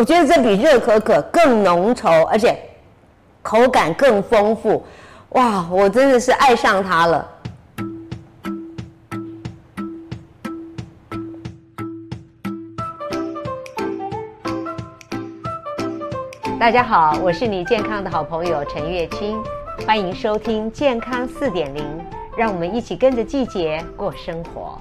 我觉得这比热可可更浓稠，而且口感更丰富。哇，我真的是爱上它了。大家好，我是你健康的好朋友陈月清，欢迎收听健康四点零，让我们一起跟着季节过生活。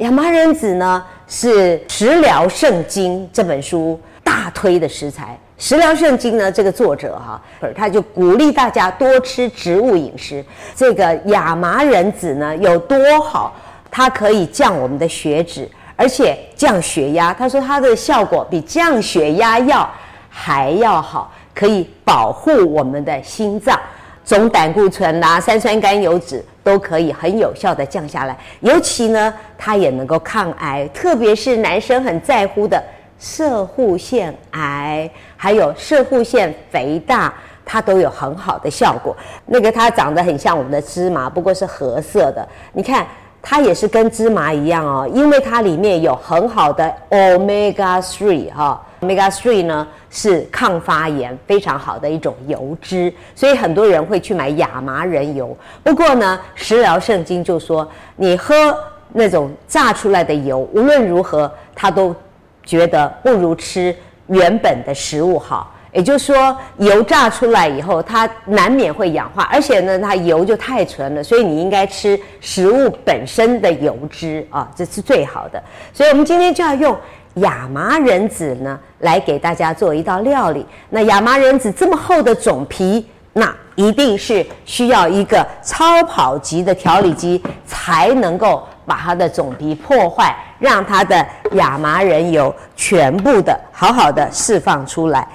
亚麻仁籽呢，是《食疗圣经》这本书大推的食材。《食疗圣经》呢，这个作者哈，他就鼓励大家多吃植物饮食。这个亚麻仁籽呢，有多好？它可以降我们的血脂。而且降血压，他说它的效果比降血压药还要好，可以保护我们的心脏，总胆固醇啊、三酸甘油脂都可以很有效的降下来。尤其呢，它也能够抗癌，特别是男生很在乎的射护腺癌，还有射护腺肥大，它都有很好的效果。那个它长得很像我们的芝麻，不过是褐色的，你看。它也是跟芝麻一样哦，因为它里面有很好的 omega three 哈，omega three 呢是抗发炎非常好的一种油脂，所以很多人会去买亚麻仁油。不过呢，食疗圣经就说，你喝那种榨出来的油，无论如何，他都觉得不如吃原本的食物好。也就是说，油炸出来以后，它难免会氧化，而且呢，它油就太纯了，所以你应该吃食物本身的油脂啊，这是最好的。所以我们今天就要用亚麻仁籽呢，来给大家做一道料理。那亚麻仁籽这么厚的种皮，那一定是需要一个超跑级的调理机才能够把它的种皮破坏，让它的亚麻仁油全部的好好的释放出来。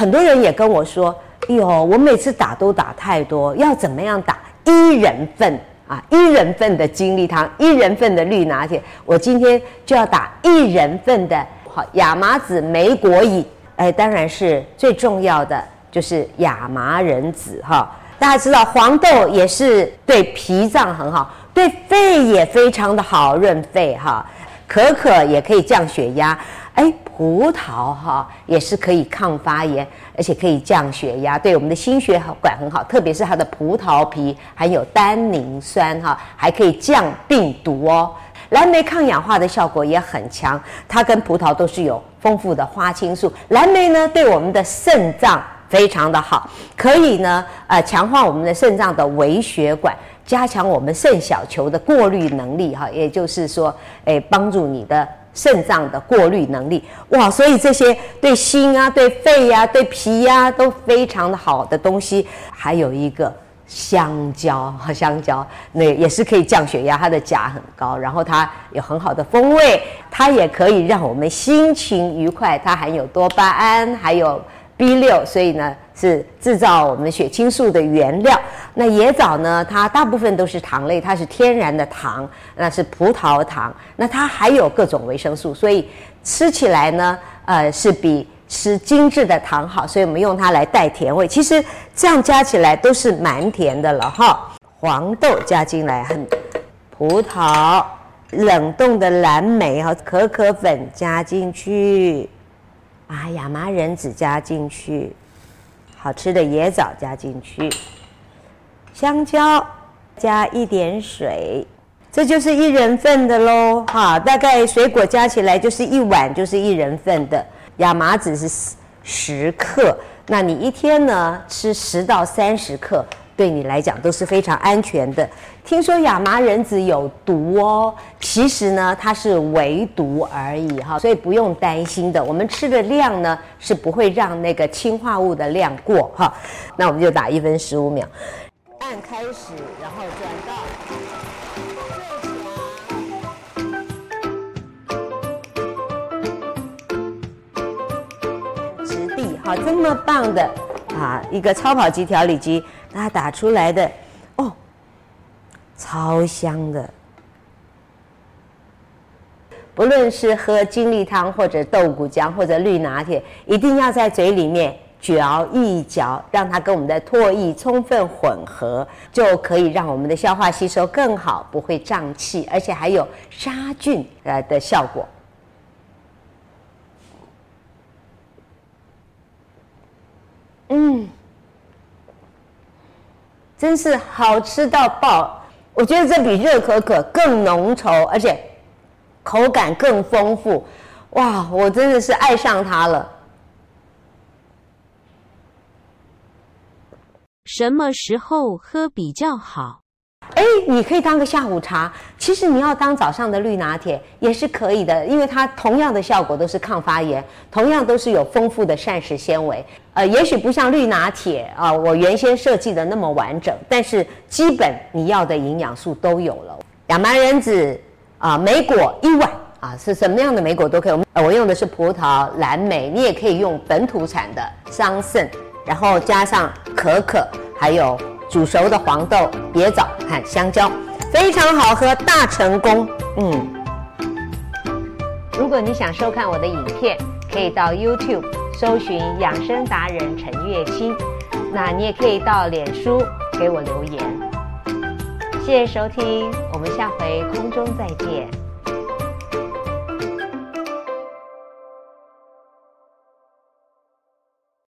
很多人也跟我说：“哎呦，我每次打都打太多，要怎么样打？一人份啊，一人份的精力汤，一人份的绿拿铁。我今天就要打一人份的好亚麻籽莓果饮。哎，当然是最重要的就是亚麻仁籽哈。大家知道黄豆也是对脾脏很好，对肺也非常的好，润肺哈。可可也可以降血压。”哎，葡萄哈也是可以抗发炎，而且可以降血压，对我们的心血管很好。特别是它的葡萄皮含有单宁酸哈，还可以降病毒哦。蓝莓抗氧化的效果也很强，它跟葡萄都是有丰富的花青素。蓝莓呢，对我们的肾脏非常的好，可以呢呃强化我们的肾脏的微血管，加强我们肾小球的过滤能力哈，也就是说，哎，帮助你的。肾脏的过滤能力哇，所以这些对心啊、对肺呀、对脾呀、都非常的好的东西，还有一个香蕉和香蕉，那也是可以降血压，它的钾很高，然后它有很好的风味，它也可以让我们心情愉快，它含有多巴胺，还有。B 六，所以呢是制造我们血清素的原料。那椰枣呢，它大部分都是糖类，它是天然的糖，那是葡萄糖。那它还有各种维生素，所以吃起来呢，呃，是比吃精致的糖好。所以我们用它来带甜味。其实这样加起来都是蛮甜的了哈。黄豆加进来，很葡萄冷冻的蓝莓和可可粉加进去。把亚麻仁籽加进去，好吃的椰枣加进去，香蕉加一点水，这就是一人份的喽。哈，大概水果加起来就是一碗，就是一人份的。亚麻籽是十克，那你一天呢吃十到三十克。对你来讲都是非常安全的。听说亚麻仁籽有毒哦，其实呢它是微毒而已哈，所以不用担心的。我们吃的量呢是不会让那个氰化物的量过哈。那我们就打一分十五秒，按开始，然后转到最强，直地哈，这么棒的啊一个超跑级调理机。它打出来的哦，超香的。不论是喝精力汤，或者豆谷浆，或者绿拿铁，一定要在嘴里面嚼一嚼，让它跟我们的唾液充分混合，就可以让我们的消化吸收更好，不会胀气，而且还有杀菌呃的效果。真是好吃到爆！我觉得这比热可可更浓稠，而且口感更丰富。哇，我真的是爱上它了。什么时候喝比较好？哎，你可以当个下午茶。其实你要当早上的绿拿铁也是可以的，因为它同样的效果都是抗发炎，同样都是有丰富的膳食纤维。呃，也许不像绿拿铁啊，我原先设计的那么完整，但是基本你要的营养素都有了。亚麻仁籽啊，莓果一碗啊，是什么样的莓果都可以。我我用的是葡萄、蓝莓，你也可以用本土产的桑葚，然后加上可可，还有。煮熟的黄豆、椰枣和香蕉，非常好喝，大成功。嗯，如果你想收看我的影片，可以到 YouTube 搜寻养生达人陈月清，那你也可以到脸书给我留言。谢谢收听，我们下回空中再见。